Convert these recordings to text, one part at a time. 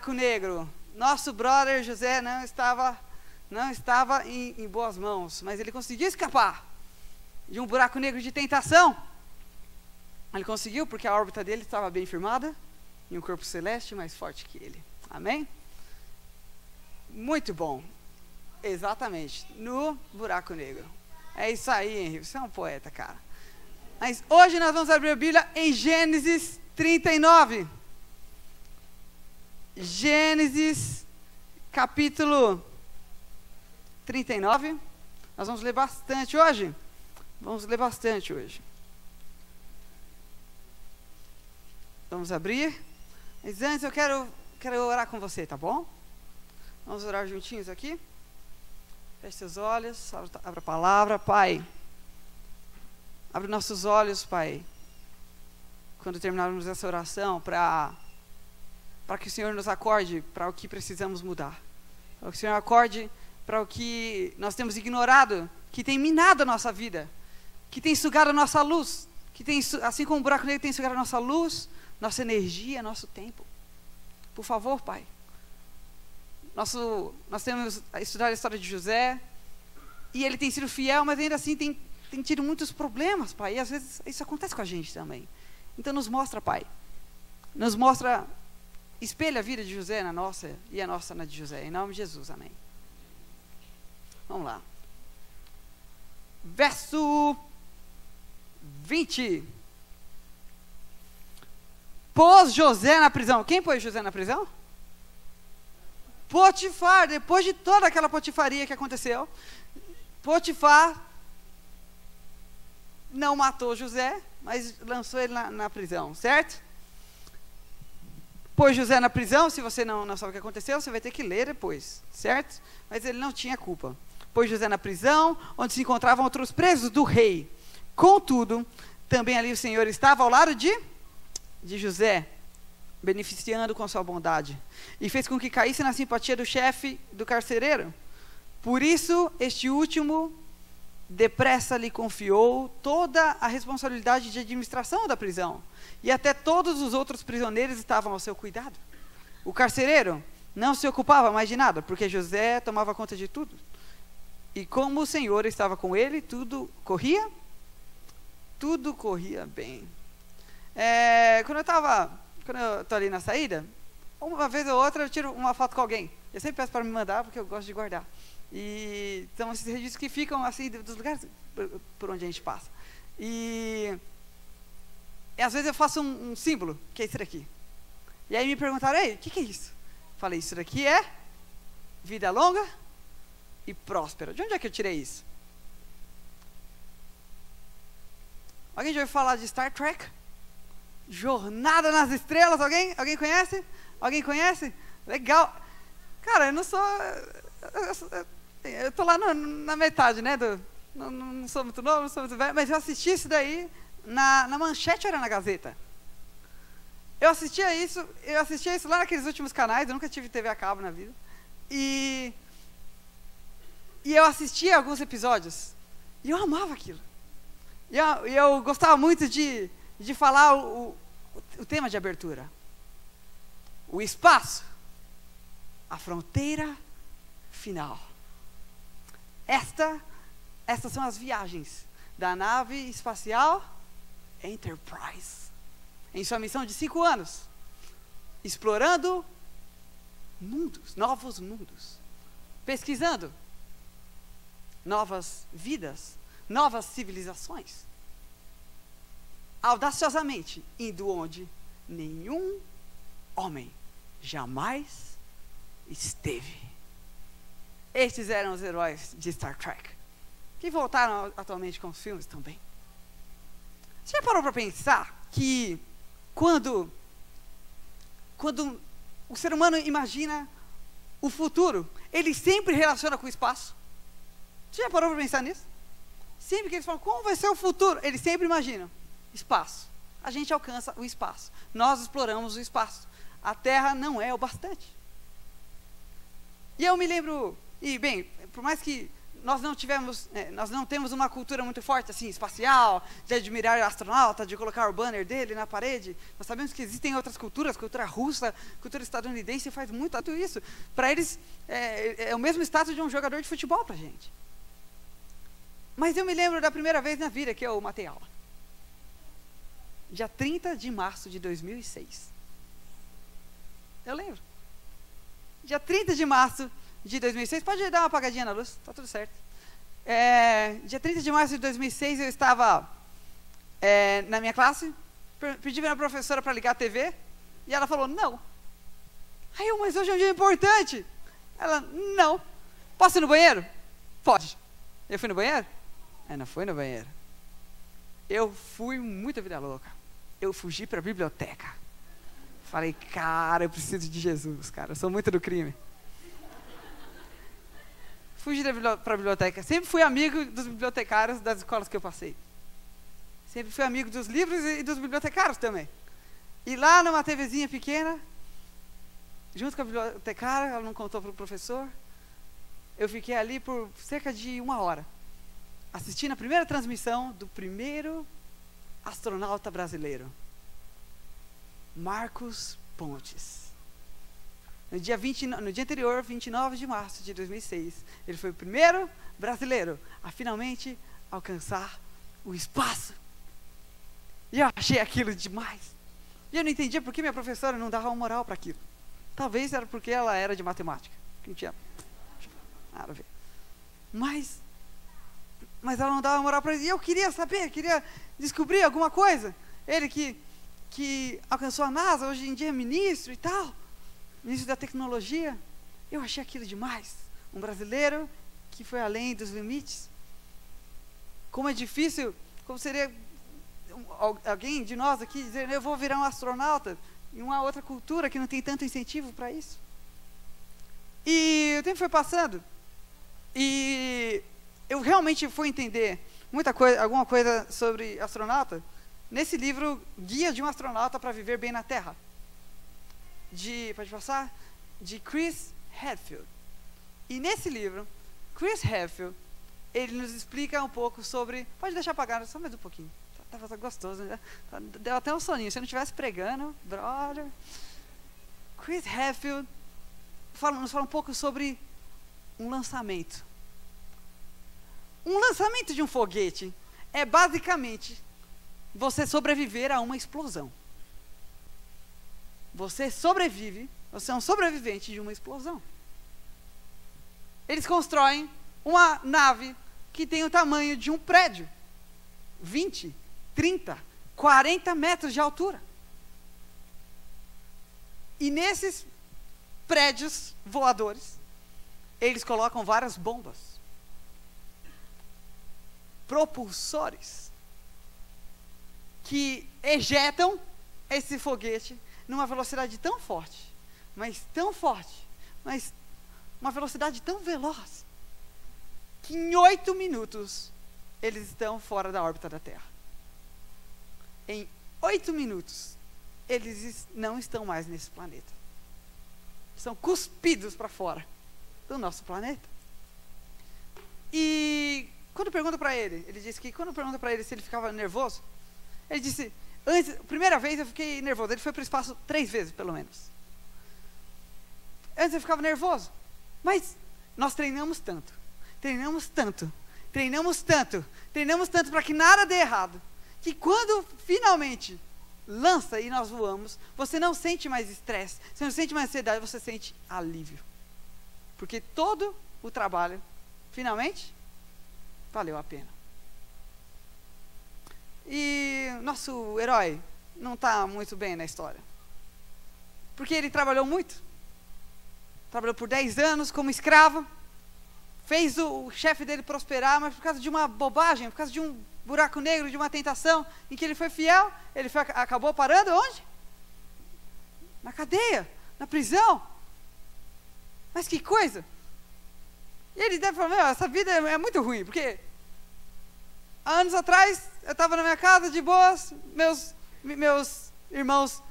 Buraco negro. Nosso brother José não estava, não estava em, em boas mãos, mas ele conseguiu escapar de um buraco negro de tentação. Ele conseguiu porque a órbita dele estava bem firmada em um corpo celeste mais forte que ele. Amém? Muito bom. Exatamente. No buraco negro. É isso aí, Henrique. Você é um poeta, cara. Mas hoje nós vamos abrir a Bíblia em Gênesis 39. Gênesis capítulo 39. Nós vamos ler bastante hoje. Vamos ler bastante hoje. Vamos abrir. Mas antes eu quero, quero orar com você, tá bom? Vamos orar juntinhos aqui? Feche seus olhos, abra, a palavra, Pai. Abre nossos olhos, Pai. Quando terminarmos essa oração, para para que o Senhor nos acorde para o que precisamos mudar. Para que o Senhor acorde para o que nós temos ignorado, que tem minado a nossa vida, que tem sugado a nossa luz, que tem, assim como o buraco negro tem sugado a nossa luz, nossa energia, nosso tempo. Por favor, Pai. Nosso, nós temos estudado a história de José, e ele tem sido fiel, mas ainda assim tem, tem tido muitos problemas, Pai. E às vezes isso acontece com a gente também. Então nos mostra, Pai. Nos mostra espelha a vida de José na nossa e a nossa na de José. Em nome de Jesus, amém. Vamos lá. Verso 20. Pôs José na prisão. Quem pôs José na prisão? Potifar, depois de toda aquela potifaria que aconteceu, Potifar não matou José, mas lançou ele na, na prisão, certo? Pôs José na prisão, se você não, não sabe o que aconteceu, você vai ter que ler depois, certo? Mas ele não tinha culpa. Pôs José na prisão, onde se encontravam outros presos do rei. Contudo, também ali o Senhor estava ao lado de, de José, beneficiando com sua bondade. E fez com que caísse na simpatia do chefe do carcereiro. Por isso, este último depressa lhe confiou toda a responsabilidade de administração da prisão e até todos os outros prisioneiros estavam ao seu cuidado. O carcereiro não se ocupava mais de nada, porque José tomava conta de tudo. E como o Senhor estava com ele, tudo corria, tudo corria bem. É, quando eu estava, quando eu estou ali na saída, uma vez ou outra eu tiro uma foto com alguém. Eu sempre peço para me mandar, porque eu gosto de guardar. E são esses registros que ficam assim dos lugares por onde a gente passa. E e às vezes eu faço um, um símbolo, que é isso daqui. E aí me perguntaram, ei, o que, que é isso? Falei, isso daqui é vida longa e próspera. De onde é que eu tirei isso? Alguém já ouviu falar de Star Trek? Jornada nas Estrelas, alguém? Alguém conhece? Alguém conhece? Legal. Cara, eu não sou. Eu estou lá no, na metade, né? Do, não, não, sou muito novo, não sou muito velho, mas eu assisti isso daí na, na manchete era na Gazeta. Eu assistia isso, eu assistia isso lá naqueles últimos canais, eu nunca tive TV a cabo na vida. E, e eu assistia alguns episódios. E eu amava aquilo. E eu, eu gostava muito de, de falar o, o, o tema de abertura. O espaço. A fronteira final. Esta, estas são as viagens da nave espacial Enterprise, em sua missão de cinco anos, explorando mundos, novos mundos, pesquisando novas vidas, novas civilizações, audaciosamente indo onde nenhum homem jamais esteve. Estes eram os heróis de Star Trek, que voltaram atualmente com os filmes também. Você já parou para pensar que quando, quando o ser humano imagina o futuro, ele sempre relaciona com o espaço? Você já parou para pensar nisso? Sempre que eles falam, como vai ser o futuro? Eles sempre imaginam espaço. A gente alcança o espaço. Nós exploramos o espaço. A Terra não é o bastante. E eu me lembro, e bem, por mais que nós não tivemos, é, nós não temos uma cultura muito forte assim, espacial, de admirar astronauta, de colocar o banner dele na parede. Nós sabemos que existem outras culturas, cultura russa, cultura estadunidense faz muito isso. Para eles é, é, o mesmo status de um jogador de futebol para gente. Mas eu me lembro da primeira vez na vida que eu matei aula. Dia 30 de março de 2006. Eu lembro. Dia 30 de março de 2006. Pode dar uma apagadinha na luz, tá tudo certo. É, dia 30 de março de 2006, eu estava é, na minha classe, pedi para a professora para ligar a TV, e ela falou, não. Aí eu, mas hoje é um dia importante. Ela, não. Posso ir no banheiro? Pode. Eu fui no banheiro? Ela não foi no banheiro. Eu fui muito vida louca. Eu fugi para a biblioteca. Falei, cara, eu preciso de Jesus, cara. Eu sou muito do crime fugi para a biblioteca. Sempre fui amigo dos bibliotecários das escolas que eu passei. Sempre fui amigo dos livros e dos bibliotecários também. E lá numa TVzinha pequena, junto com a bibliotecária, ela não contou para o professor, eu fiquei ali por cerca de uma hora, assistindo a primeira transmissão do primeiro astronauta brasileiro, Marcos Pontes. No dia, 20, no dia anterior, 29 de março de 2006, ele foi o primeiro brasileiro a finalmente alcançar o espaço. E eu achei aquilo demais. E eu não entendia por que minha professora não dava moral para aquilo. Talvez era porque ela era de matemática, não tinha nada a ver. Mas, mas ela não dava moral para isso. E eu queria saber, queria descobrir alguma coisa. Ele que, que alcançou a NASA, hoje em dia é ministro e tal início da tecnologia, eu achei aquilo demais. Um brasileiro que foi além dos limites. Como é difícil, como seria alguém de nós aqui dizer, eu vou virar um astronauta em uma outra cultura que não tem tanto incentivo para isso. E o tempo foi passando e eu realmente fui entender muita coisa, alguma coisa sobre astronauta nesse livro Guia de um Astronauta para Viver Bem na Terra de, pode passar? De Chris Hadfield. E nesse livro, Chris Hadfield, ele nos explica um pouco sobre. Pode deixar apagado só mais um pouquinho. Tava tá, tá gostoso, né? Tá, deu até um soninho. Se eu não estivesse pregando, brother. Chris Hadfield fala, nos fala um pouco sobre um lançamento. Um lançamento de um foguete é basicamente você sobreviver a uma explosão. Você sobrevive, você é um sobrevivente de uma explosão. Eles constroem uma nave que tem o tamanho de um prédio 20, 30, 40 metros de altura. E nesses prédios voadores, eles colocam várias bombas, propulsores, que ejetam esse foguete numa velocidade tão forte, mas tão forte, mas uma velocidade tão veloz, que em oito minutos eles estão fora da órbita da Terra. Em oito minutos, eles não estão mais nesse planeta. São cuspidos para fora do nosso planeta. E quando pergunta para ele, ele disse que quando pergunta para ele se ele ficava nervoso, ele disse: Antes, primeira vez eu fiquei nervoso. Ele foi para o espaço três vezes, pelo menos. Antes eu ficava nervoso. Mas nós treinamos tanto, treinamos tanto, treinamos tanto, treinamos tanto para que nada dê errado. Que quando finalmente lança e nós voamos, você não sente mais estresse, você não sente mais ansiedade, você sente alívio. Porque todo o trabalho, finalmente, valeu a pena. E nosso herói não está muito bem na história. Porque ele trabalhou muito. Trabalhou por 10 anos como escravo. Fez o, o chefe dele prosperar, mas por causa de uma bobagem, por causa de um buraco negro, de uma tentação em que ele foi fiel, ele foi, acabou parando onde? Na cadeia, na prisão. Mas que coisa! E ele deve falar: essa vida é, é muito ruim, porque anos atrás, eu estava na minha casa de boas, meus, meus irmãos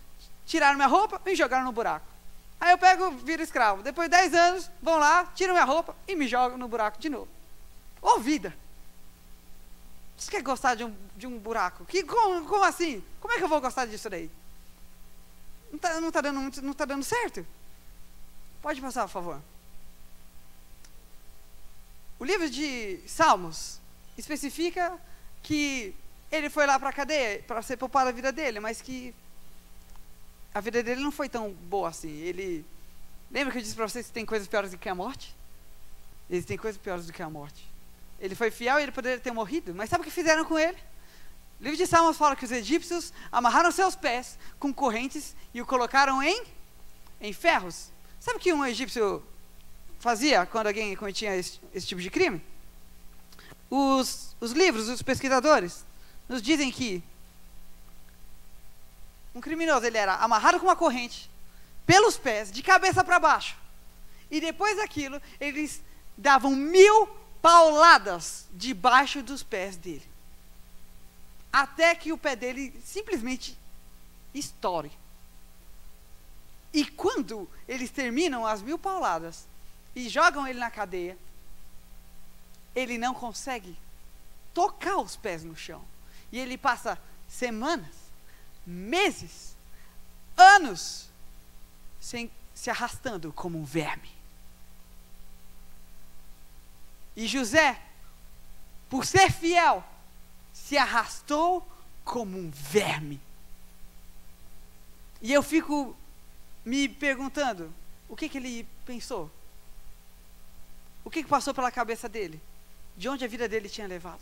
tiraram minha roupa e me jogaram no buraco. Aí eu pego, viro escravo. Depois de 10 anos, vão lá, tiram minha roupa e me jogam no buraco de novo. Ô oh, vida! Você quer gostar de um, de um buraco? Que, como, como assim? Como é que eu vou gostar disso daí? Não está não tá dando, não tá dando certo? Pode passar, por favor. O livro de Salmos especifica que ele foi lá para a cadeia para ser poupado a vida dele, mas que a vida dele não foi tão boa assim. Ele lembra que eu disse para vocês que tem coisas piores do que a morte? Existem coisas piores do que a morte. Ele foi fiel e ele poderia ter morrido, mas sabe o que fizeram com ele? O livro de Salmos fala que os egípcios amarraram seus pés com correntes e o colocaram em, em ferros. Sabe o que um egípcio fazia quando alguém cometia esse, esse tipo de crime? Os, os livros, os pesquisadores, nos dizem que um criminoso ele era amarrado com uma corrente pelos pés, de cabeça para baixo. E depois daquilo, eles davam mil pauladas debaixo dos pés dele. Até que o pé dele simplesmente estoure. E quando eles terminam as mil pauladas e jogam ele na cadeia, ele não consegue tocar os pés no chão. E ele passa semanas, meses, anos, sem, se arrastando como um verme. E José, por ser fiel, se arrastou como um verme. E eu fico me perguntando, o que, que ele pensou? O que, que passou pela cabeça dele? De onde a vida dele tinha levado?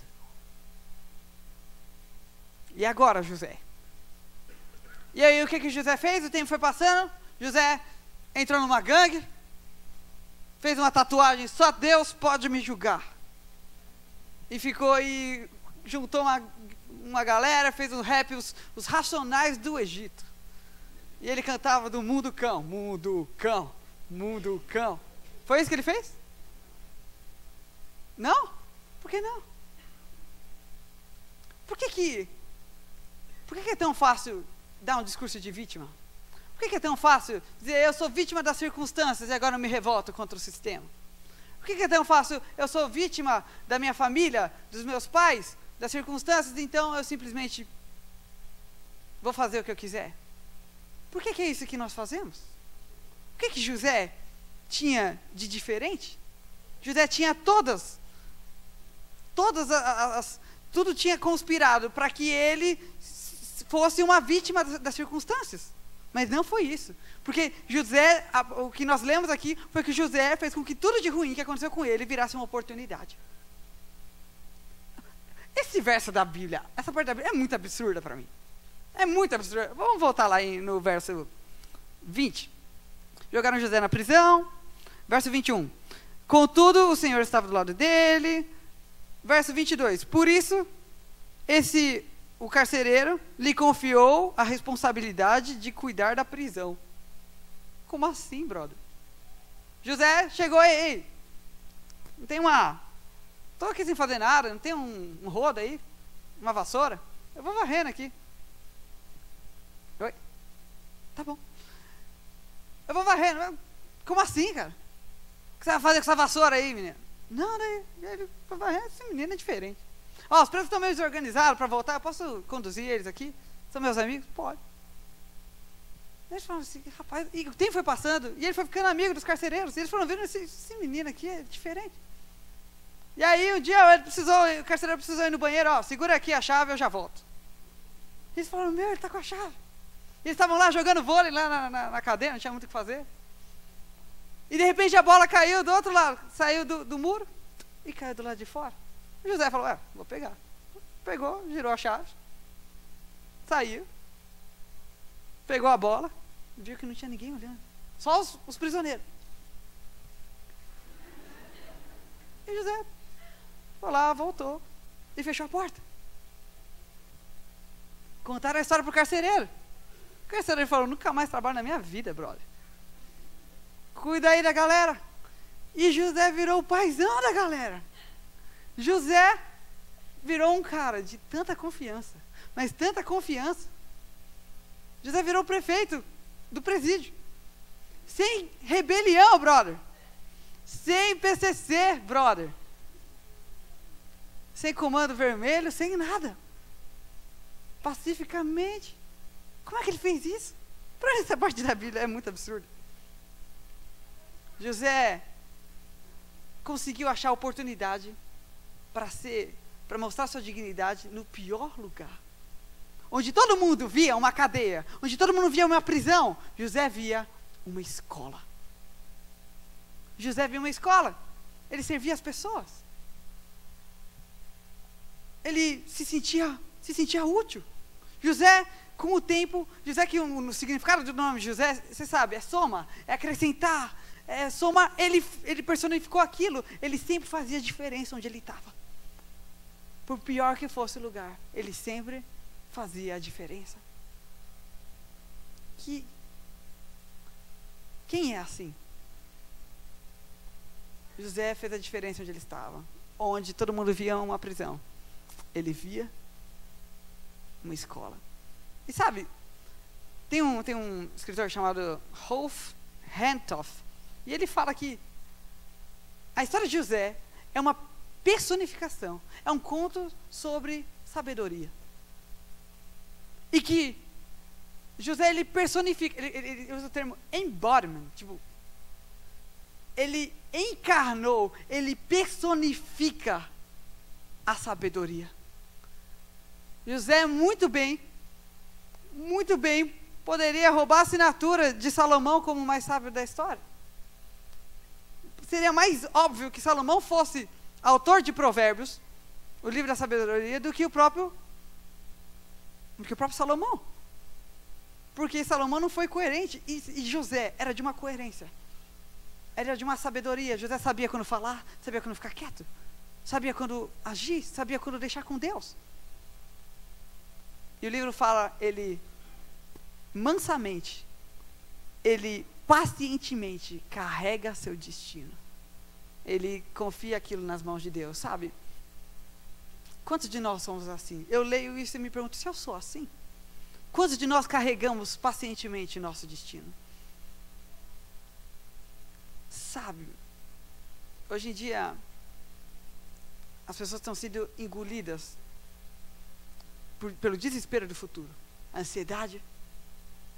E agora, José? E aí, o que, que José fez? O tempo foi passando, José entrou numa gangue, fez uma tatuagem, só Deus pode me julgar. E ficou e juntou uma, uma galera, fez um rap, os, os racionais do Egito. E ele cantava do mundo cão, mundo cão, mundo cão. Foi isso que ele fez? Não? Por que não? Por que que, por que, que é tão fácil dar um discurso de vítima? Por que, que é tão fácil dizer eu sou vítima das circunstâncias e agora eu me revolto contra o sistema? Por que, que é tão fácil eu sou vítima da minha família, dos meus pais, das circunstâncias, então eu simplesmente vou fazer o que eu quiser? Por que, que é isso que nós fazemos? O que, que José tinha de diferente? José tinha todas, todas as, tudo tinha conspirado para que ele fosse uma vítima das circunstâncias. Mas não foi isso. Porque José, o que nós lemos aqui foi que José fez com que tudo de ruim que aconteceu com ele virasse uma oportunidade. Esse verso da Bíblia, essa parte da Bíblia é muito absurda para mim. É muito absurda. Vamos voltar lá no verso 20. Jogaram José na prisão. Verso 21. Contudo, o Senhor estava do lado dele. Verso 22. Por isso, esse o carcereiro lhe confiou a responsabilidade de cuidar da prisão. Como assim, brother? José chegou e, ei, não tem uma. Estou aqui sem fazer nada, não tem um, um rodo aí? Uma vassoura? Eu vou varrendo aqui. Oi? Tá bom. Eu vou varrendo. Como assim, cara? O que você vai fazer com essa vassoura aí, menina? Não, daí, ele vai varrendo, esse menino é diferente. Ó, os presos estão meio desorganizados para voltar, eu posso conduzir eles aqui? São meus amigos? Pode. Eles falaram assim, rapaz, e o tempo foi passando, e ele foi ficando amigo dos carcereiros, e eles foram vendo esse, esse menino aqui é diferente. E aí um dia ele precisou, o carcereiro precisou ir no banheiro, ó, segura aqui a chave, eu já volto. Eles falaram, meu, ele está com a chave. Eles estavam lá jogando vôlei lá na, na, na, cadeia, não tinha muito o que fazer. E de repente a bola caiu do outro lado, saiu do, do muro e caiu do lado de fora. José falou: É, vou pegar. Pegou, girou a chave, saiu, pegou a bola, viu que não tinha ninguém olhando, só os, os prisioneiros. E José foi lá, voltou e fechou a porta. Contaram a história para o carcereiro. O carcereiro falou: Nunca mais trabalho na minha vida, brother. Cuida aí da galera. E José virou o paizão da galera. José virou um cara de tanta confiança, mas tanta confiança. José virou prefeito do presídio. Sem rebelião, brother. Sem PCC, brother. sem comando vermelho, sem nada. Pacificamente. Como é que ele fez isso? Para essa parte da Bíblia é muito absurdo. José conseguiu achar oportunidade para ser, para mostrar sua dignidade no pior lugar. Onde todo mundo via uma cadeia, onde todo mundo via uma prisão, José via uma escola. José via uma escola. Ele servia as pessoas. Ele se sentia, se sentia útil. José, com o tempo, José que o, o significado do nome José, você sabe, é soma, é acrescentar, é, soma, ele, ele personificou aquilo, ele sempre fazia diferença onde ele estava. Por pior que fosse o lugar, ele sempre fazia a diferença. Que, quem é assim? José fez a diferença onde ele estava, onde todo mundo via uma prisão. Ele via uma escola. E sabe, tem um, tem um escritor chamado Rolf Hentoff, e ele fala que a história de José é uma personificação, é um conto sobre sabedoria. E que José ele personifica, ele, ele, ele usa o termo embodiment, tipo, ele encarnou, ele personifica a sabedoria. José muito bem, muito bem poderia roubar a assinatura de Salomão como o mais sábio da história seria mais óbvio que Salomão fosse autor de Provérbios, o livro da sabedoria, do que o próprio do que o próprio Salomão. Porque Salomão não foi coerente e, e José era de uma coerência. Era de uma sabedoria. José sabia quando falar, sabia quando ficar quieto, sabia quando agir, sabia quando deixar com Deus. E o livro fala, ele mansamente, ele pacientemente carrega seu destino. Ele confia aquilo nas mãos de Deus, sabe? Quantos de nós somos assim? Eu leio isso e me pergunto se eu sou assim. Quantos de nós carregamos pacientemente nosso destino? Sabe, hoje em dia, as pessoas estão sendo engolidas por, pelo desespero do futuro. A ansiedade,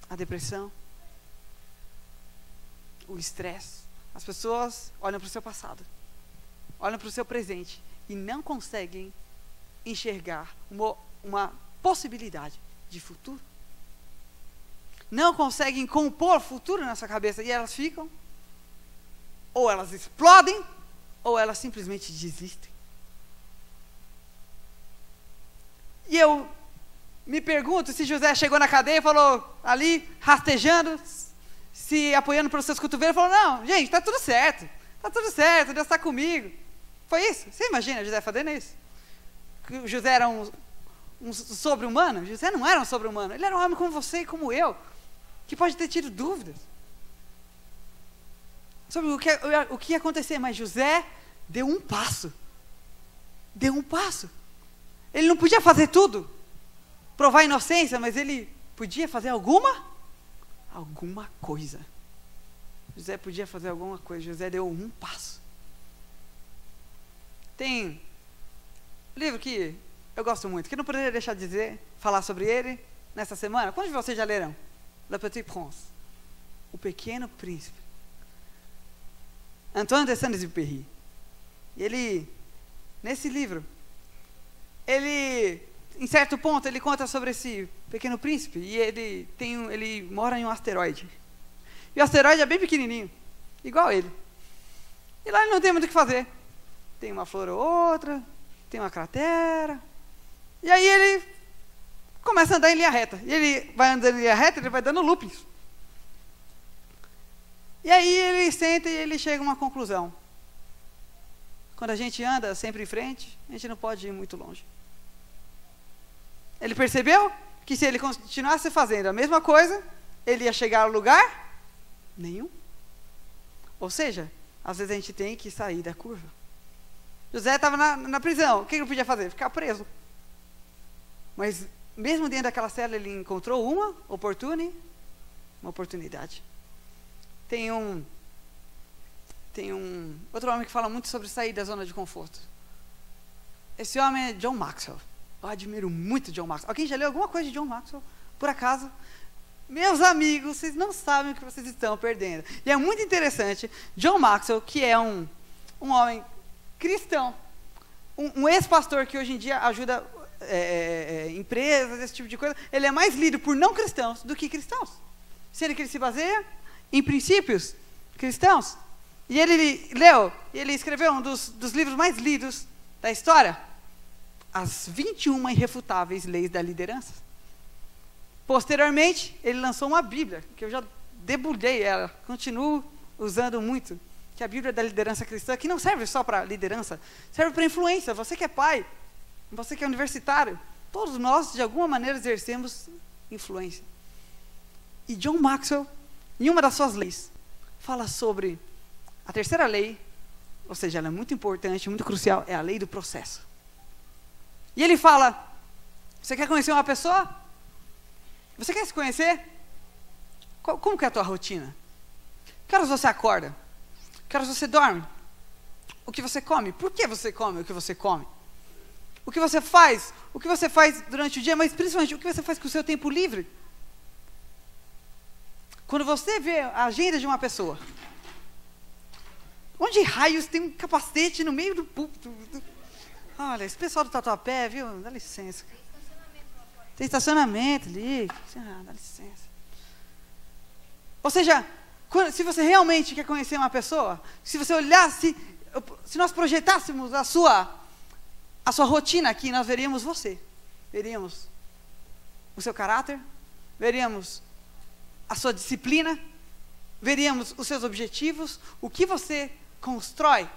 a depressão, o estresse. As pessoas olham para o seu passado, olham para o seu presente e não conseguem enxergar uma, uma possibilidade de futuro. Não conseguem compor futuro na sua cabeça e elas ficam, ou elas explodem, ou elas simplesmente desistem. E eu me pergunto se José chegou na cadeia e falou ali, rastejando, se apoiando pelos seus cotovelos, falou: Não, gente, está tudo certo, está tudo certo, Deus está comigo. Foi isso? Você imagina José fazendo isso? Que José era um, um sobre-humano? José não era um sobre-humano, ele era um homem como você e como eu, que pode ter tido dúvidas sobre o que, o que ia acontecer, mas José deu um passo. Deu um passo. Ele não podia fazer tudo, provar inocência, mas ele podia fazer alguma alguma coisa. José podia fazer alguma coisa. José deu um passo. Tem um livro que eu gosto muito, que não poderia deixar de dizer, falar sobre ele nessa semana. Quantos de vocês já leram? Le Petit Prince. O Pequeno Príncipe. Antoine de Saint-Exupéry. Ele, nesse livro, ele em certo ponto, ele conta sobre esse pequeno príncipe e ele tem um, ele mora em um asteroide. E o asteroide é bem pequenininho, igual ele. E lá ele não tem muito o que fazer. Tem uma flor ou outra, tem uma cratera. E aí ele começa a andar em linha reta. E ele vai andando em linha reta, ele vai dando loopings. E aí ele senta e ele chega a uma conclusão. Quando a gente anda sempre em frente, a gente não pode ir muito longe. Ele percebeu que se ele continuasse fazendo a mesma coisa, ele ia chegar ao lugar nenhum. Ou seja, às vezes a gente tem que sair da curva. José estava na, na, prisão. O que ele podia fazer? Ficar preso. Mas mesmo dentro daquela cela, ele encontrou uma. Uma oportunidade. Tem um tem um outro homem que fala muito sobre sair da zona de conforto. Esse homem é John Maxwell. Eu admiro muito John Maxwell. Alguém já leu alguma coisa de John Maxwell? Por acaso? Meus amigos, vocês não sabem o que vocês estão perdendo. E é muito interessante. John Maxwell, que é um, um homem cristão, um, um ex-pastor que hoje em dia ajuda é, é, é, empresas, esse tipo de coisa, ele é mais lido por não cristãos do que cristãos. Sendo que ele se baseia em princípios cristãos. E ele leu, ele escreveu um dos, dos livros mais lidos da história, As 21 Irrefutáveis Leis da Liderança. Posteriormente, ele lançou uma Bíblia, que eu já debulhei ela, continuo usando muito, que é a Bíblia da liderança cristã, que não serve só para liderança, serve para influência. Você que é pai, você que é universitário, todos nós, de alguma maneira, exercemos influência. E John Maxwell, em uma das suas leis, fala sobre a terceira lei, ou seja, ela é muito importante, muito crucial, é a lei do processo. E ele fala: você quer conhecer uma pessoa? Você quer se conhecer? Como que é a tua rotina? Que horas você acorda? Que horas você dorme? O que você come? Por que você come o que você come? O que você faz? O que você faz durante o dia, mas principalmente o que você faz com o seu tempo livre? Quando você vê a agenda de uma pessoa, onde raios tem um capacete no meio do púlpito? Olha, esse pessoal do Tatuapé, viu? Dá licença. Tem estacionamento ali. Ah, dá licença. Ou seja, se você realmente quer conhecer uma pessoa, se você olhasse, se nós projetássemos a sua, a sua rotina aqui, nós veríamos você. Veríamos o seu caráter, veríamos a sua disciplina, veríamos os seus objetivos, o que você constrói,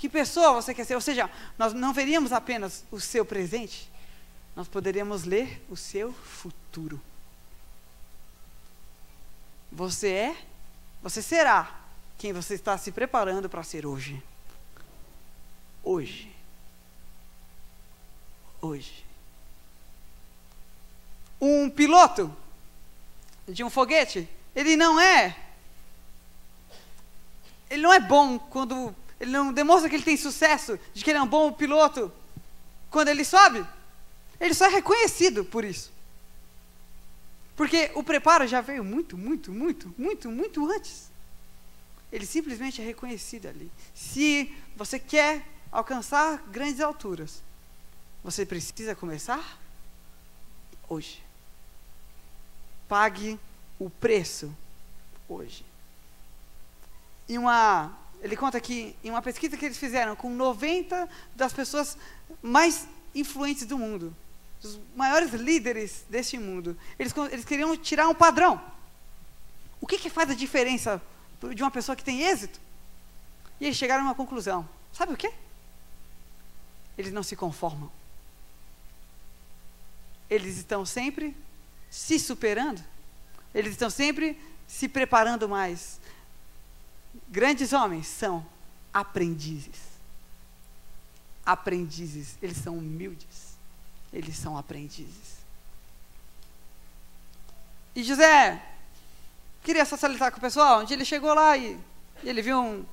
que pessoa você quer ser. Ou seja, nós não veríamos apenas o seu presente, nós poderíamos ler o seu futuro. Você é, você será quem você está se preparando para ser hoje. Hoje. Hoje. Um piloto de um foguete, ele não é. Ele não é bom quando. Ele não demonstra que ele tem sucesso, de que ele é um bom piloto quando ele sobe. Ele só é reconhecido por isso. Porque o preparo já veio muito, muito, muito, muito, muito antes. Ele simplesmente é reconhecido ali. Se você quer alcançar grandes alturas, você precisa começar hoje. Pague o preço hoje. Em uma, ele conta aqui, em uma pesquisa que eles fizeram com 90 das pessoas mais influentes do mundo, os maiores líderes deste mundo. Eles, eles queriam tirar um padrão. O que, que faz a diferença de uma pessoa que tem êxito? E eles chegaram a uma conclusão. Sabe o quê? Eles não se conformam. Eles estão sempre se superando. Eles estão sempre se preparando mais. Grandes homens são aprendizes. Aprendizes, eles são humildes eles são aprendizes. E José queria socializar com o pessoal. Um ele chegou lá e, e ele viu um,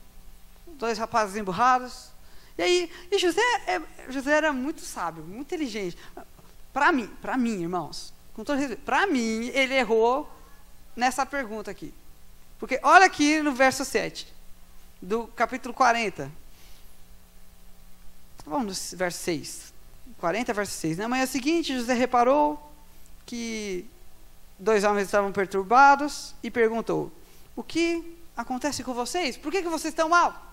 dois rapazes emburrados. E aí, e José, é, José era muito sábio, muito inteligente. Para mim, para mim, irmãos, com todo respeito, para mim, ele errou nessa pergunta aqui. Porque olha aqui no verso 7 do capítulo 40. Vamos no verso 6. 40, verso 6. Na manhã seguinte, José reparou que dois homens estavam perturbados e perguntou: O que acontece com vocês? Por que, que vocês estão mal?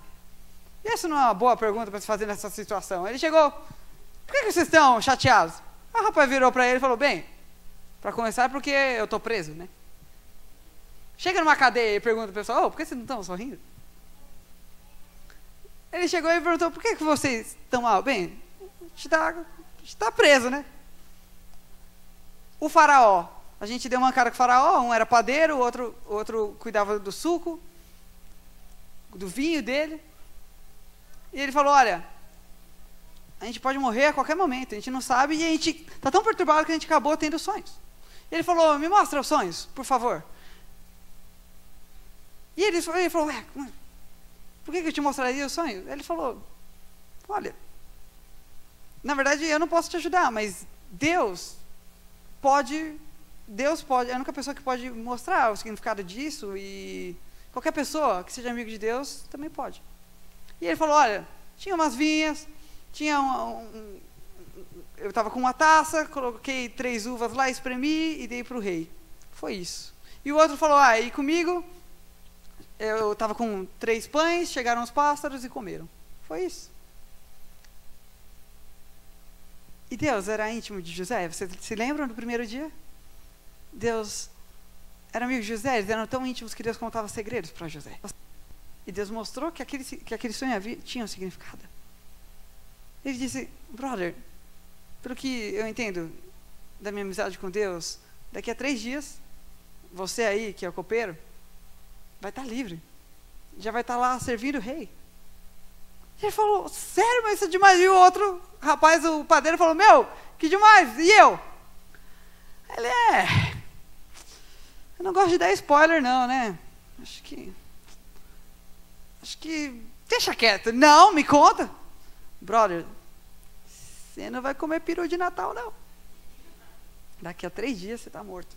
E essa não é uma boa pergunta para se fazer nessa situação. Ele chegou: Por que, que vocês estão chateados? O rapaz virou para ele e falou: Bem, para começar, porque eu estou preso, né? Chega numa cadeia e pergunta ao pessoal: oh, por que vocês não estão sorrindo? Ele chegou e perguntou: Por que, que vocês estão mal? Bem, está está preso, né? O faraó, a gente deu uma cara com o faraó, um era padeiro, o outro, outro cuidava do suco, do vinho dele. E ele falou: Olha, a gente pode morrer a qualquer momento, a gente não sabe, e a gente está tão perturbado que a gente acabou tendo sonhos. Ele falou: Me mostra os sonhos, por favor. E ele, ele falou: Ué, por que, que eu te mostraria os sonhos? Ele falou: Olha, na verdade, eu não posso te ajudar, mas Deus pode, Deus pode, é a única pessoa que pode mostrar o significado disso e qualquer pessoa que seja amigo de Deus também pode. E ele falou, olha, tinha umas vinhas, tinha um, um eu estava com uma taça, coloquei três uvas lá, espremi e dei para o rei. Foi isso. E o outro falou, ah, e comigo, eu estava com três pães, chegaram os pássaros e comeram. Foi isso. E Deus era íntimo de José. Você se lembram do primeiro dia? Deus era amigo de José, eles eram tão íntimos que Deus contava segredos para José. E Deus mostrou que aquele, que aquele sonho havia, tinha um significado. Ele disse, brother, pelo que eu entendo da minha amizade com Deus, daqui a três dias, você aí, que é o copeiro, vai estar livre. Já vai estar lá servindo o rei. Ele falou, sério, mas isso é demais. E o outro rapaz, o padeiro, falou, meu, que demais. E eu? Ele é. Eu não gosto de dar spoiler, não, né? Acho que. Acho que. Deixa quieto. Não, me conta. Brother, você não vai comer peru de Natal, não. Daqui a três dias você está morto.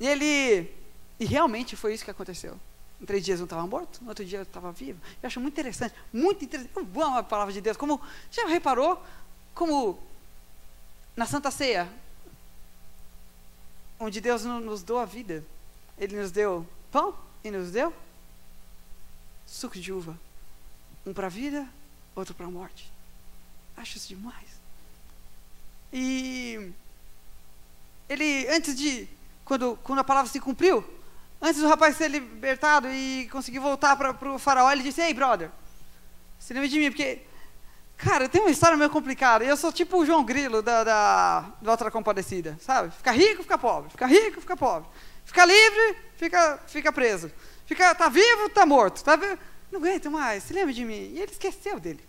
E ele. E realmente foi isso que aconteceu. Em três dias eu estava morto, no outro dia eu estava vivo. Eu acho muito interessante, muito interessante. Eu amo a palavra de Deus. Como, já reparou como na Santa Ceia, onde Deus nos deu a vida, Ele nos deu pão e nos deu suco de uva. Um para a vida, outro para a morte. Acho isso demais. E ele, antes de, quando, quando a palavra se cumpriu, Antes do rapaz ser libertado e conseguir voltar para o faraó, ele disse, ei, brother, se lembra de mim, porque, cara, tem uma história meio complicada. Eu sou tipo o João Grilo da, da, da Outra Compadecida, sabe? Fica rico, fica pobre. Fica rico, fica pobre. Fica livre, fica, fica preso. Fica, tá vivo, tá morto. Tá vivo. Não aguento mais, se lembra de mim. E ele esqueceu dele.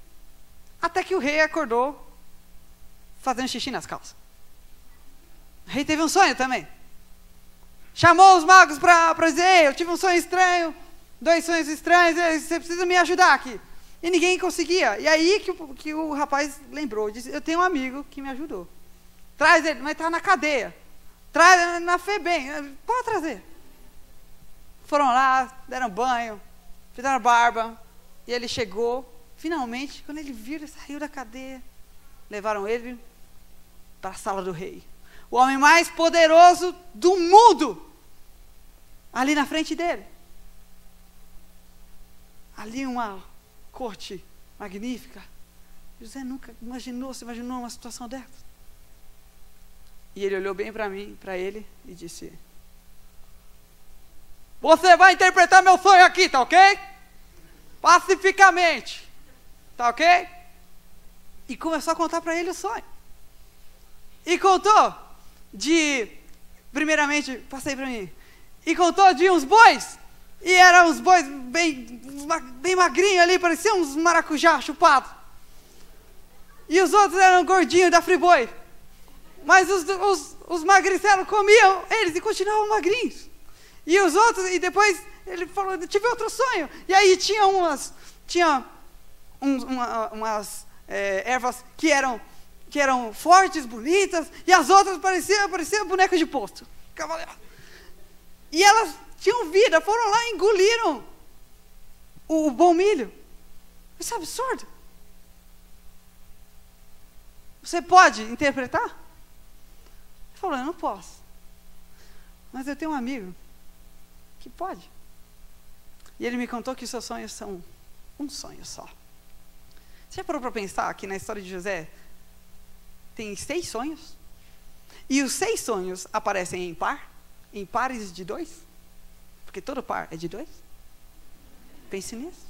Até que o rei acordou fazendo xixi nas calças. O rei teve um sonho também. Chamou os magos para dizer: Eu tive um sonho estranho, dois sonhos estranhos, você precisa me ajudar aqui. E ninguém conseguia. E aí que, que o rapaz lembrou: disse, Eu tenho um amigo que me ajudou. Traz ele, mas está na cadeia. Traz na FEBEM. Pode trazer. Foram lá, deram banho, fizeram barba. E ele chegou. Finalmente, quando ele viu, ele saiu da cadeia. Levaram ele para a sala do rei o homem mais poderoso do mundo, ali na frente dele. Ali uma corte magnífica. José nunca imaginou, se imaginou uma situação dessa. E ele olhou bem para mim, para ele, e disse: Você vai interpretar meu sonho aqui, tá ok? Pacificamente. Tá ok? E começou a contar para ele o sonho. E contou de, primeiramente, passei para mim, e contou de uns bois, e eram uns bois bem, bem magrinhos ali, pareciam uns maracujá chupados. E os outros eram gordinhos da Friboi. Mas os, os, os magricelos comiam eles e continuavam magrinhos. E os outros, e depois ele falou, tive outro sonho. E aí tinha umas, tinha uns, uma, umas é, ervas que eram que eram fortes, bonitas, e as outras pareciam, pareciam bonecas de posto. E elas tinham vida, foram lá e engoliram o, o bom milho. Isso é absurdo. Você pode interpretar? Ele falou, eu não posso. Mas eu tenho um amigo que pode. E ele me contou que seus sonhos são um sonho só. Você já parou para pensar que na história de José tem seis sonhos. E os seis sonhos aparecem em par, em pares de dois. Porque todo par é de dois. Pense nisso.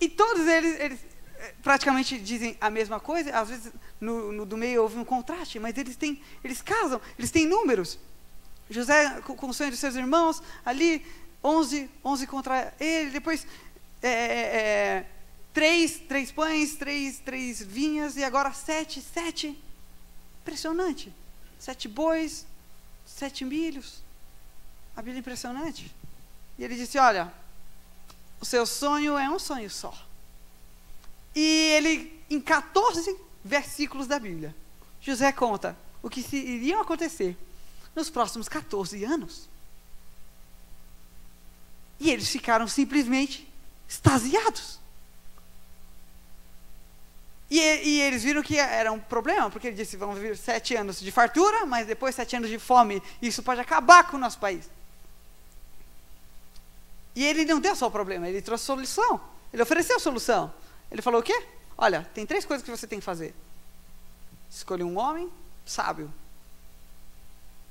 E todos eles, eles eh, praticamente dizem a mesma coisa. Às vezes no, no, do meio houve um contraste, mas eles têm, eles casam, eles têm números. José com, o sonho de seus irmãos, ali 11, 11 contra ele, depois é, é, três, três pães, três, três vinhas e agora sete, sete. Impressionante. Sete bois, sete milhos. A Bíblia é impressionante. E ele disse: Olha, o seu sonho é um sonho só. E ele, em 14 versículos da Bíblia, José conta o que iria acontecer nos próximos 14 anos. E eles ficaram simplesmente extasiados. E, e, eles viram que era um problema, porque ele disse: vão vir sete anos de fartura, mas depois sete anos de fome. Isso pode acabar com o nosso país. E ele não deu só o problema, ele trouxe solução. Ele ofereceu solução. Ele falou o quê? Olha, tem três coisas que você tem que fazer. Escolha um homem sábio.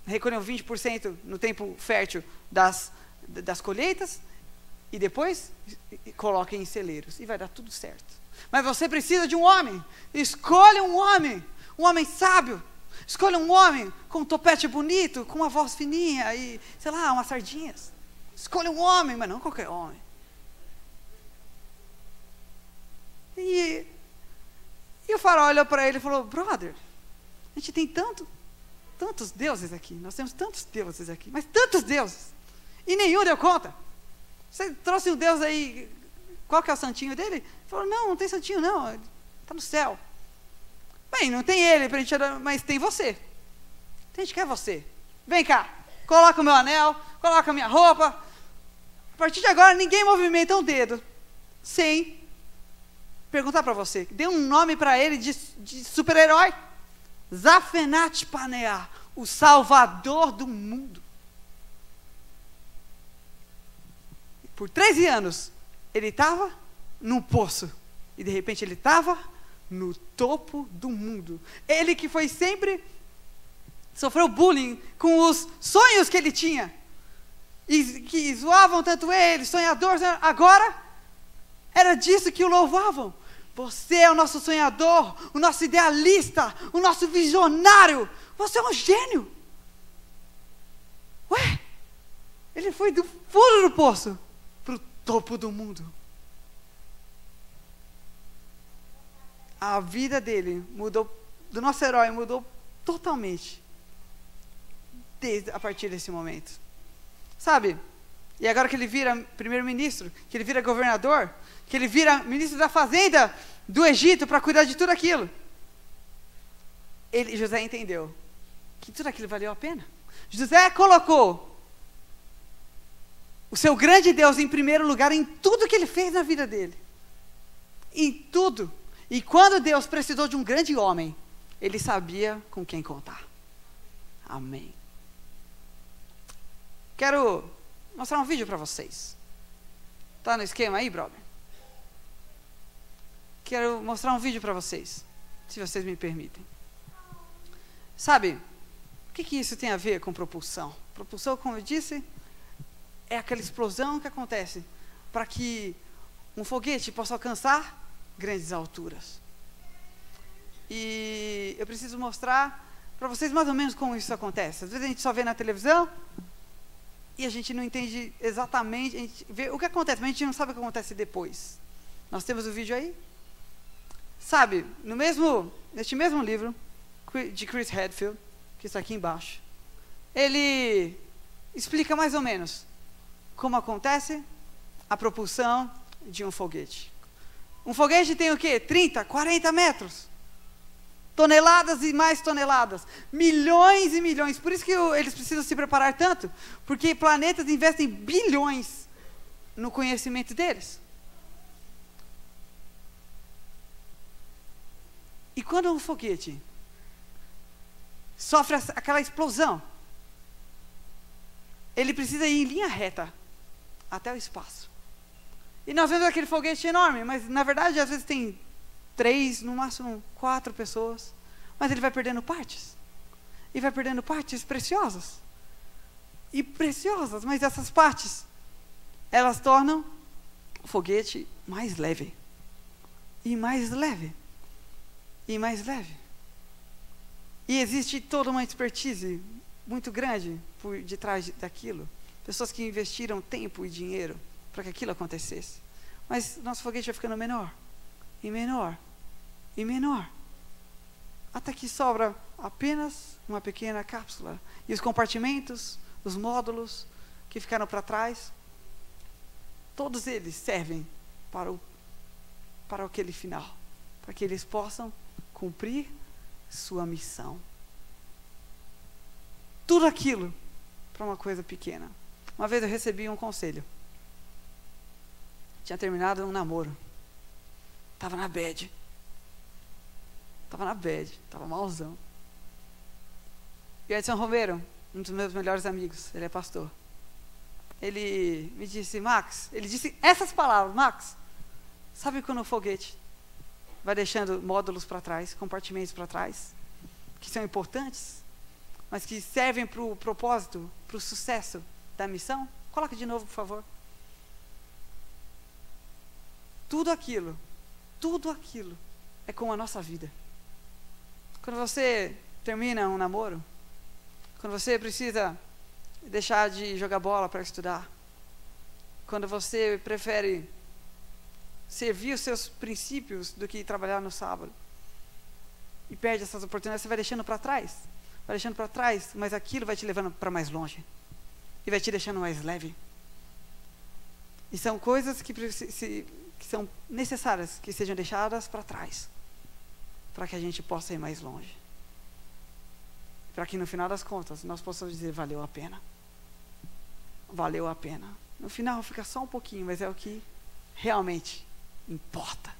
Recolham 20% no tempo fértil das, das colheitas e depois coloquem em celeiros. E vai dar tudo certo. Mas você precisa de um homem. Escolha um homem, um homem sábio. Escolha um homem com um topete bonito, com uma voz fininha e, sei lá, umas sardinhas. Escolha um homem, mas não qualquer homem. E, e o faraó olhou para ele e falou: Brother, a gente tem tanto, tantos deuses aqui. Nós temos tantos deuses aqui, mas tantos deuses. E nenhum deu conta. Você trouxe um deus aí qual que é o santinho dele? Ele falou, não, não tem santinho não, está no céu. Bem, não tem ele, mas tem você. A gente quer você. Vem cá, coloca o meu anel, coloca a minha roupa. A partir de agora, ninguém movimenta um dedo sem perguntar para você. Dê um nome para ele de, de super-herói. Zafenat Paneah, o salvador do mundo. Por 13 anos, ele estava num poço e de repente ele estava no topo do mundo. Ele que foi sempre sofreu bullying com os sonhos que ele tinha e que zoavam tanto ele, sonhador, agora era disso que o louvavam. Você é o nosso sonhador, o nosso idealista, o nosso visionário. Você é um gênio. Ué, ele foi do fundo do poço topo do mundo. A vida dele mudou, do nosso herói mudou totalmente. Desde a partir desse momento. Sabe? E agora que ele vira primeiro-ministro, que ele vira governador, que ele vira ministro da fazenda do Egito para cuidar de tudo aquilo. Ele, José entendeu que tudo aquilo valeu a pena. José colocou o seu grande Deus em primeiro lugar em tudo que ele fez na vida dele. Em tudo. E quando Deus precisou de um grande homem, ele sabia com quem contar. Amém. Quero mostrar um vídeo para vocês. Tá no esquema aí, brother? Quero mostrar um vídeo para vocês, se vocês me permitem. Sabe, o que, que isso tem a ver com propulsão? Propulsão, como eu disse, é aquela explosão que acontece para que um foguete possa alcançar grandes alturas. E eu preciso mostrar para vocês mais ou menos como isso acontece. Às vezes a gente só vê na televisão e a gente não entende exatamente, a gente vê o que acontece, mas a gente não sabe o que acontece depois. Nós temos o vídeo aí? Sabe, no mesmo, neste mesmo livro de Chris Hadfield, que está aqui embaixo, ele explica mais ou menos como acontece a propulsão de um foguete. Um foguete tem o quê? 30, 40 metros. Toneladas e mais toneladas. Milhões e milhões. Por isso que eles precisam se preparar tanto. Porque planetas investem bilhões no conhecimento deles. E quando um foguete sofre aquela explosão, ele precisa ir em linha reta até o espaço. E nós vemos aquele foguete enorme, mas na verdade às vezes tem três, no máximo quatro pessoas, mas ele vai perdendo partes. E vai perdendo partes preciosas. E preciosas, mas essas partes, elas tornam o foguete mais leve. E mais leve. E mais leve. E existe toda uma expertise muito grande por detrás daquilo. Pessoas que investiram tempo e dinheiro para que aquilo acontecesse. Mas nosso foguete vai ficando menor, e menor, e menor. Até que sobra apenas uma pequena cápsula. E os compartimentos, os módulos que ficaram para trás, todos eles servem para o para aquele final, para que eles possam cumprir sua missão. Tudo aquilo para uma coisa pequena. Uma vez eu recebi um conselho. Tinha terminado um namoro. Tava na bed. Tava na bed, tava malzão. E Edson Romero, um dos meus melhores amigos, ele é pastor. Ele me disse, Max, ele disse essas palavras, Max, sabe quando o foguete vai deixando módulos para trás, compartimentos para trás, que são importantes, mas que servem para o propósito, para o sucesso da missão? Coloque de novo, por favor. Tudo aquilo, tudo aquilo é como a nossa vida. Quando você termina um namoro, quando você precisa deixar de jogar bola para estudar, quando você prefere servir os seus princípios do que trabalhar no sábado, e perde essas oportunidades, você vai deixando para trás, vai deixando para trás, mas aquilo vai te levando para mais longe e vai te deixando mais leve. E são coisas que, se, que são necessárias que sejam deixadas para trás, para que a gente possa ir mais longe. Para que no final das contas nós possamos dizer: valeu a pena. Valeu a pena. No final fica só um pouquinho, mas é o que realmente importa.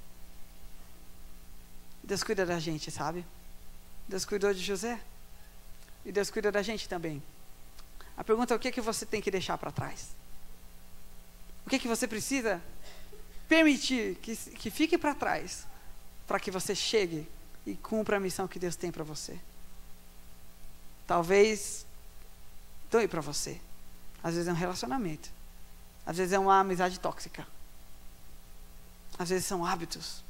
Deus cuida da gente, sabe? Deus cuidou de José. E Deus cuida da gente também. A pergunta é o que, é que você tem que deixar para trás? O que, é que você precisa permitir que, que fique para trás para que você chegue e cumpra a missão que Deus tem para você? Talvez doe para você. Às vezes é um relacionamento. Às vezes é uma amizade tóxica. Às vezes são hábitos.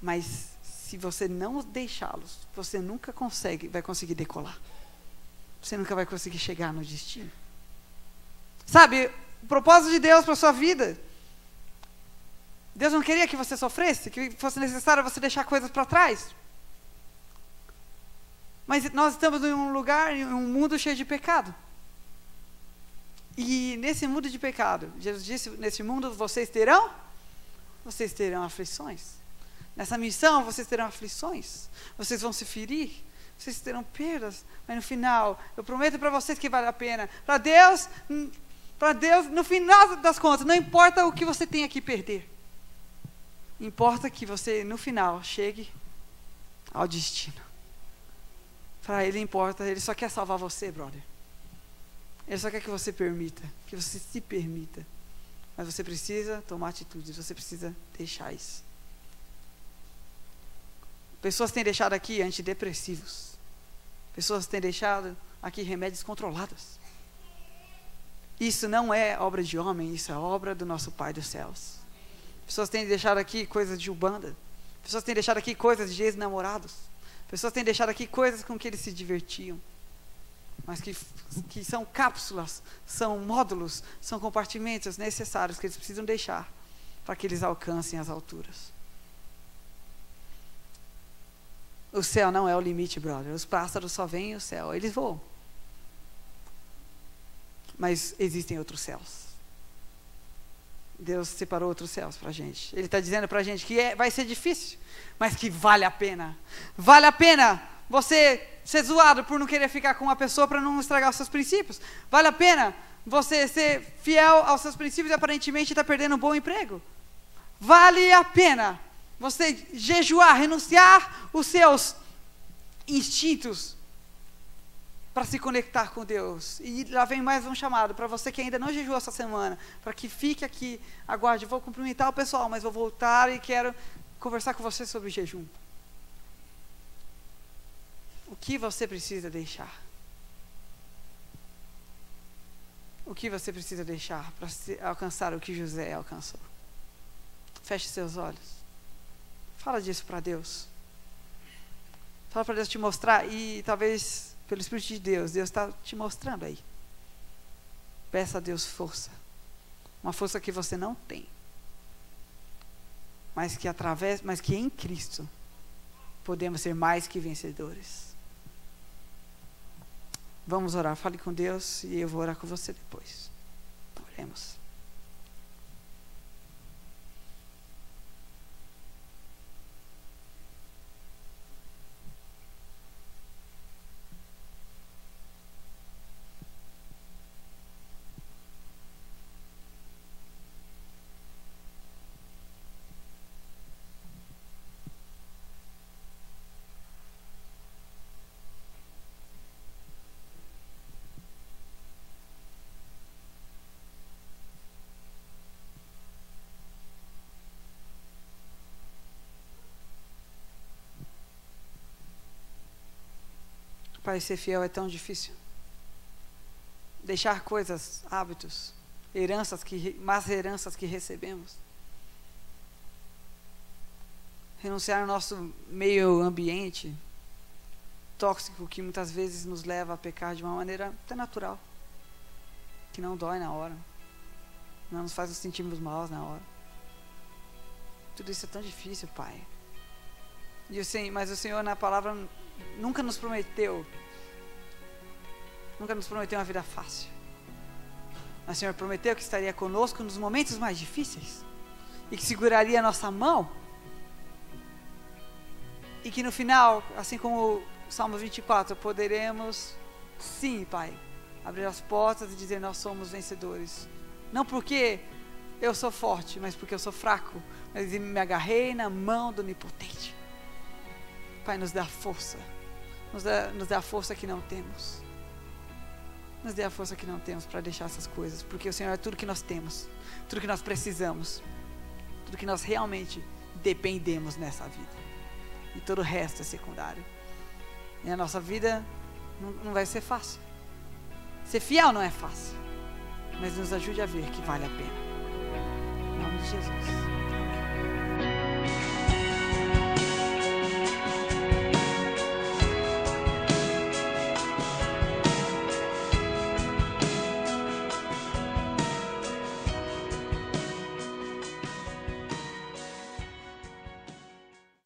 Mas se você não deixá-los, você nunca consegue, vai conseguir decolar. Você nunca vai conseguir chegar no destino. Sabe, o propósito de Deus para a sua vida. Deus não queria que você sofresse, que fosse necessário você deixar coisas para trás. Mas nós estamos em um lugar, em um mundo cheio de pecado. E nesse mundo de pecado, Jesus disse: nesse mundo vocês terão, vocês terão aflições. Nessa missão vocês terão aflições. Vocês vão se ferir, vocês terão perdas, mas no final, eu prometo para vocês que vale a pena. Para Deus, para Deus, no final das contas, não importa o que você tenha que perder. Importa que você, no final, chegue ao destino. Para Ele importa, Ele só quer salvar você, brother. Ele só quer que você permita, que você se permita. Mas você precisa tomar atitudes, você precisa deixar isso. Pessoas têm deixado aqui antidepressivos. Pessoas têm deixado aqui remédios controlados. Isso não é obra de homem, isso é obra do nosso Pai dos céus. Pessoas têm deixado aqui coisas de ubanda. Pessoas têm deixado aqui coisas de ex-namorados. Pessoas têm deixado aqui coisas com que eles se divertiam. Mas que, que são cápsulas, são módulos, são compartimentos necessários que eles precisam deixar para que eles alcancem as alturas. O céu não é o limite, brother. Os pássaros só vêm o céu, eles voam. Mas existem outros céus. Deus separou outros céus para a gente. Ele está dizendo para a gente que é, vai ser difícil, mas que vale a pena. Vale a pena você ser zoado por não querer ficar com uma pessoa para não estragar os seus princípios. Vale a pena você ser fiel aos seus princípios e aparentemente está perdendo um bom emprego. Vale a pena você jejuar, renunciar os seus instintos para se conectar com Deus. E lá vem mais um chamado para você que ainda não jejuou essa semana, para que fique aqui, aguarde. Vou cumprimentar o pessoal, mas vou voltar e quero conversar com você sobre jejum. O que você precisa deixar? O que você precisa deixar para alcançar o que José alcançou? Feche seus olhos. Fala disso para Deus. Fala para Deus te mostrar e talvez pelo Espírito de Deus, Deus está te mostrando aí. Peça a Deus força. Uma força que você não tem. Mas que através, mas que em Cristo podemos ser mais que vencedores. Vamos orar. Fale com Deus e eu vou orar com você depois. Oremos. Pai, ser fiel é tão difícil. Deixar coisas, hábitos, heranças que, más heranças que recebemos. Renunciar ao nosso meio ambiente tóxico que muitas vezes nos leva a pecar de uma maneira até natural, que não dói na hora, não nos faz nos sentirmos maus na hora. Tudo isso é tão difícil, Pai. E o Senhor, mas o Senhor na palavra nunca nos prometeu, nunca nos prometeu uma vida fácil. Mas o Senhor prometeu que estaria conosco nos momentos mais difíceis e que seguraria a nossa mão. E que no final, assim como o Salmo 24, poderemos, sim, Pai, abrir as portas e dizer: Nós somos vencedores. Não porque eu sou forte, mas porque eu sou fraco. Mas me agarrei na mão do Onipotente. Pai, nos dá força. Nos dá, nos dá a força que não temos. Nos dê a força que não temos para deixar essas coisas. Porque o Senhor é tudo que nós temos. Tudo que nós precisamos. Tudo que nós realmente dependemos nessa vida. E todo o resto é secundário. E a nossa vida não, não vai ser fácil. Ser fiel não é fácil. Mas nos ajude a ver que vale a pena. Em nome de Jesus.